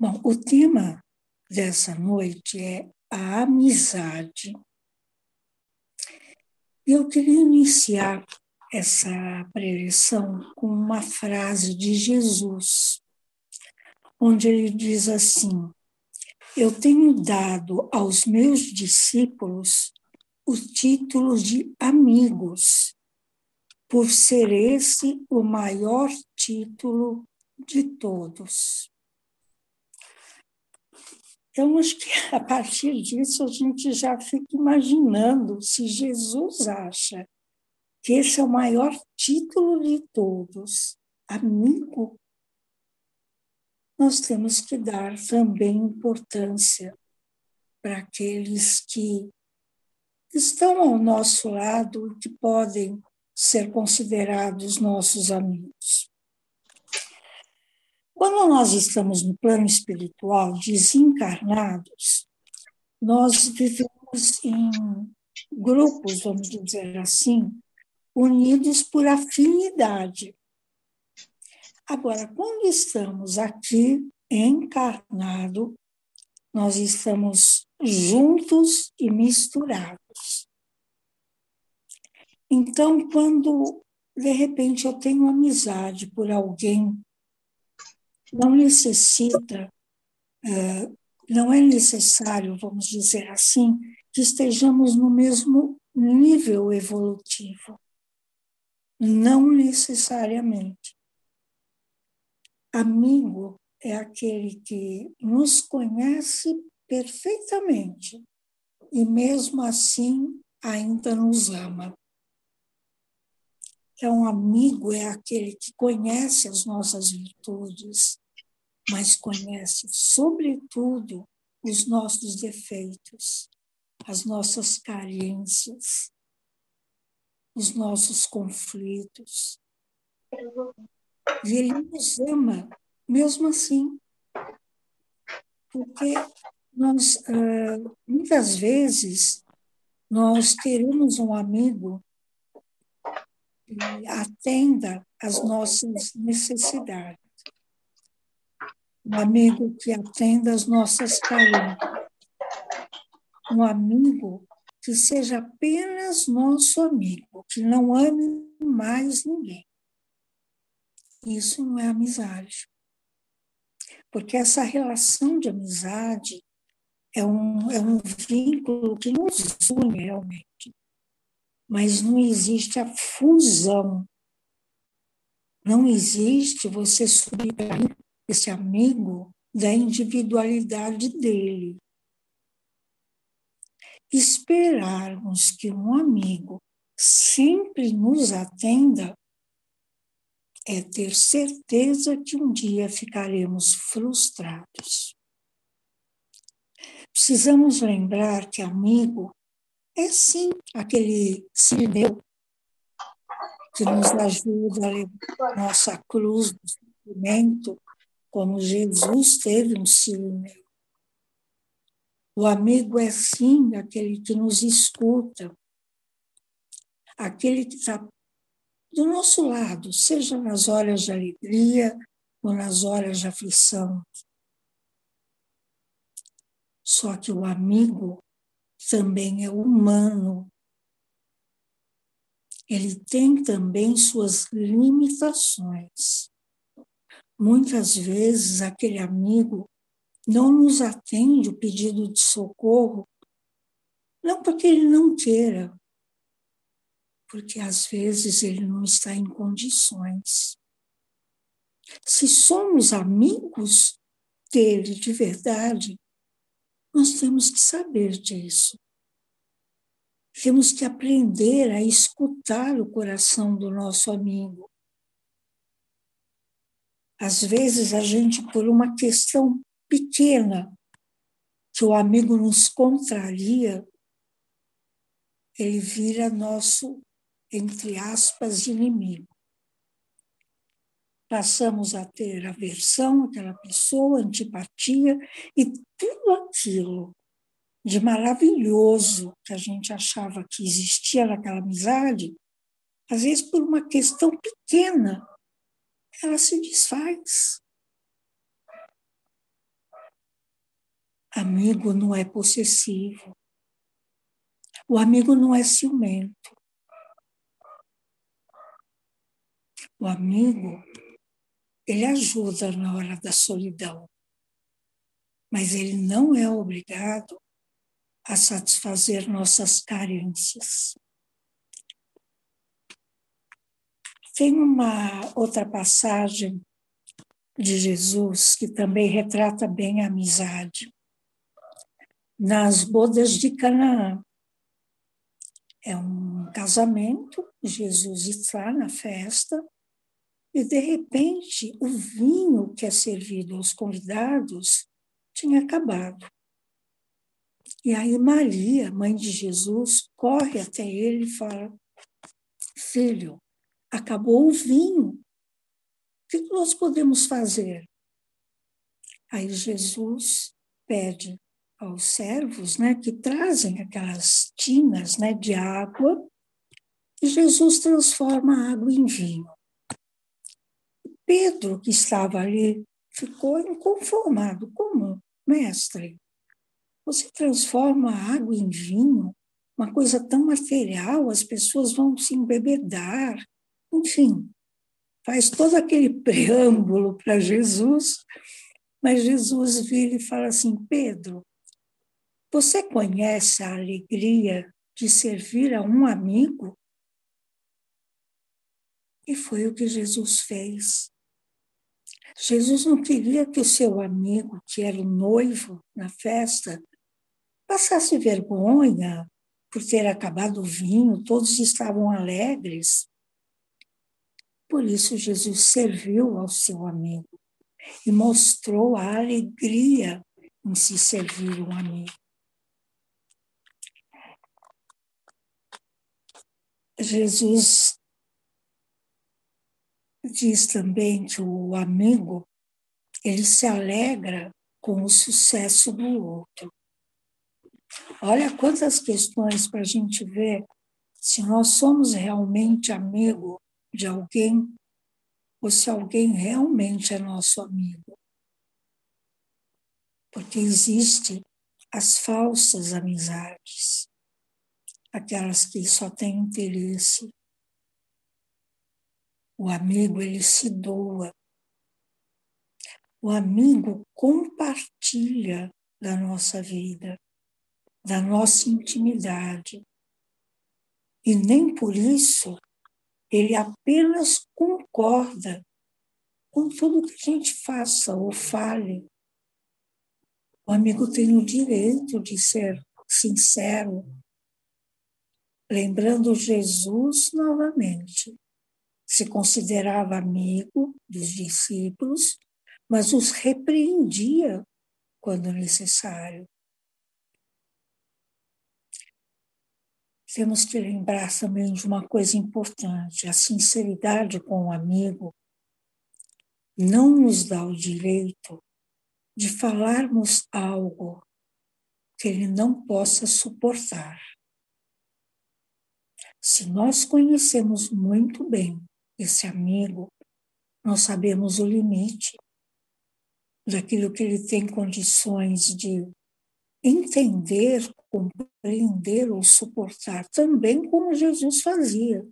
Bom, o tema dessa noite é a amizade. Eu queria iniciar essa preleção com uma frase de Jesus, onde ele diz assim: Eu tenho dado aos meus discípulos o título de amigos, por ser esse o maior título de todos. Então, acho que a partir disso a gente já fica imaginando se Jesus acha que esse é o maior título de todos, amigo, nós temos que dar também importância para aqueles que estão ao nosso lado e que podem ser considerados nossos amigos. Quando nós estamos no plano espiritual, desencarnados, nós vivemos em grupos, vamos dizer assim, unidos por afinidade. Agora, quando estamos aqui encarnado, nós estamos juntos e misturados. Então, quando de repente eu tenho amizade por alguém não necessita, é, não é necessário, vamos dizer assim, que estejamos no mesmo nível evolutivo. Não necessariamente. Amigo é aquele que nos conhece perfeitamente e, mesmo assim, ainda nos ama. Então, amigo é aquele que conhece as nossas virtudes, mas conhece, sobretudo, os nossos defeitos, as nossas carências, os nossos conflitos. E ele nos ama, mesmo assim. Porque nós, ah, muitas vezes, nós queremos um amigo atenda às nossas necessidades. Um amigo que atenda às nossas carências. Um amigo que seja apenas nosso amigo, que não ame mais ninguém. Isso não é amizade. Porque essa relação de amizade é um, é um vínculo que nos une realmente mas não existe a fusão. Não existe você subtrair esse amigo da individualidade dele. Esperarmos que um amigo sempre nos atenda é ter certeza que um dia ficaremos frustrados. Precisamos lembrar que amigo é sim aquele Sirineu que nos ajuda a levar nossa cruz do sofrimento, como Jesus teve um Sirineu. O amigo é sim aquele que nos escuta, aquele que está do nosso lado, seja nas horas de alegria ou nas horas de aflição. Só que o amigo também é humano. Ele tem também suas limitações. Muitas vezes aquele amigo não nos atende o pedido de socorro, não porque ele não queira, porque às vezes ele não está em condições. Se somos amigos dele de verdade, nós temos que saber disso. Temos que aprender a escutar o coração do nosso amigo. Às vezes, a gente, por uma questão pequena, que o amigo nos contraria, ele vira nosso, entre aspas, inimigo passamos a ter aversão àquela pessoa, antipatia e tudo aquilo de maravilhoso que a gente achava que existia naquela amizade, às vezes por uma questão pequena, ela se desfaz. amigo não é possessivo. O amigo não é ciumento. O amigo, ele ajuda na hora da solidão, mas ele não é obrigado a satisfazer nossas carências. Tem uma outra passagem de Jesus que também retrata bem a amizade. Nas bodas de Canaã. É um casamento, Jesus está na festa, e de repente o vinho que é servido aos convidados tinha acabado. E aí Maria, mãe de Jesus, corre até ele e fala: Filho, acabou o vinho. O que nós podemos fazer? Aí Jesus pede aos servos né, que trazem aquelas tinas né, de água e Jesus transforma a água em vinho. Pedro, que estava ali, ficou inconformado. Como, mestre? Você transforma água em vinho? Uma coisa tão material, as pessoas vão se embebedar. Enfim, faz todo aquele preâmbulo para Jesus, mas Jesus vira e fala assim: Pedro, você conhece a alegria de servir a um amigo? E foi o que Jesus fez. Jesus não queria que o seu amigo, que era o noivo na festa, passasse vergonha por ter acabado o vinho, todos estavam alegres. Por isso, Jesus serviu ao seu amigo e mostrou a alegria em se servir um amigo. Jesus diz também que o amigo ele se alegra com o sucesso do outro. Olha quantas questões para a gente ver se nós somos realmente amigo de alguém ou se alguém realmente é nosso amigo. Porque existe as falsas amizades, aquelas que só têm interesse. O amigo, ele se doa. O amigo compartilha da nossa vida, da nossa intimidade. E nem por isso ele apenas concorda com tudo que a gente faça ou fale. O amigo tem o direito de ser sincero, lembrando Jesus novamente. Se considerava amigo dos discípulos, mas os repreendia quando necessário. temos que lembrar também de uma coisa importante: a sinceridade com o amigo não nos dá o direito de falarmos algo que ele não possa suportar. Se nós conhecemos muito bem esse amigo, nós sabemos o limite daquilo que ele tem condições de entender, compreender ou suportar, também como Jesus fazia.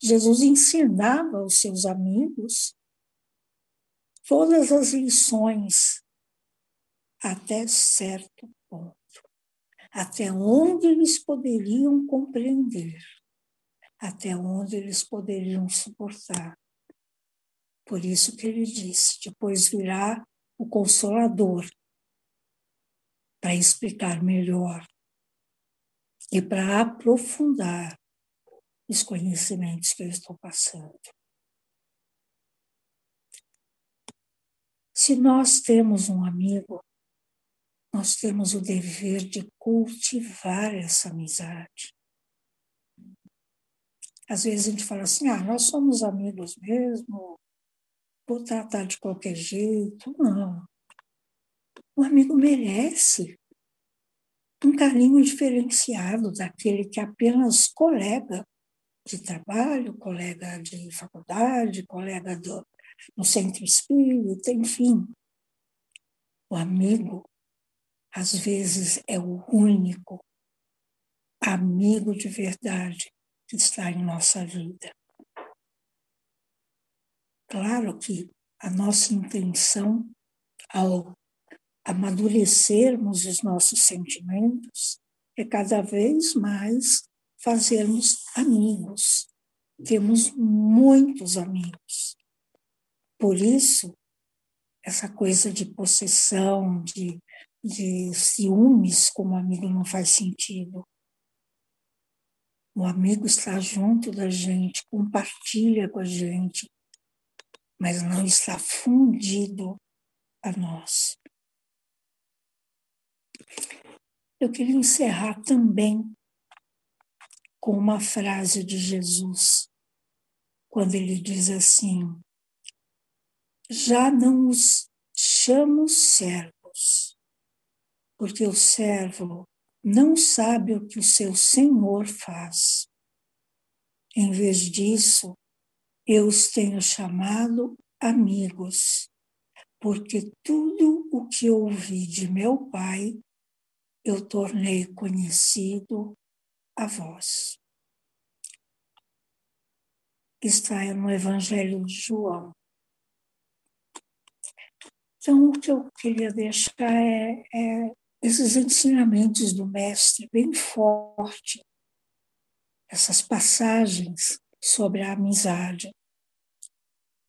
Jesus ensinava aos seus amigos todas as lições até certo ponto, até onde eles poderiam compreender, até onde eles poderiam suportar. Por isso que ele disse: depois virá o Consolador, para explicar melhor e para aprofundar os conhecimentos que eu estou passando. Se nós temos um amigo, nós temos o dever de cultivar essa amizade. Às vezes a gente fala assim: ah, nós somos amigos mesmo, vou tratar de qualquer jeito. Não. O amigo merece um carinho diferenciado daquele que apenas colega de trabalho, colega de faculdade, colega do, no centro espírita, enfim. O amigo às vezes é o único amigo de verdade que está em nossa vida. Claro que a nossa intenção ao amadurecermos os nossos sentimentos é cada vez mais fazermos amigos. Temos muitos amigos. Por isso, essa coisa de possessão, de, de ciúmes como amigo não faz sentido. O amigo está junto da gente, compartilha com a gente, mas não está fundido a nós. Eu queria encerrar também com uma frase de Jesus, quando ele diz assim: Já não os chamo servos, porque o servo não sabe o que o seu senhor faz. Em vez disso, eu os tenho chamado amigos, porque tudo o que ouvi de meu Pai eu tornei conhecido a vós. Está no Evangelho de João. Então, o que eu queria deixar é, é esses ensinamentos do Mestre bem forte, essas passagens sobre a amizade,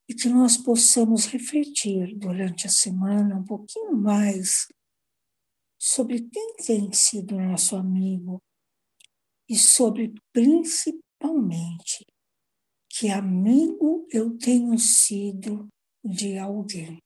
e que nós possamos refletir durante a semana um pouquinho mais sobre quem tem sido nosso amigo. E sobre principalmente que amigo eu tenho sido de alguém.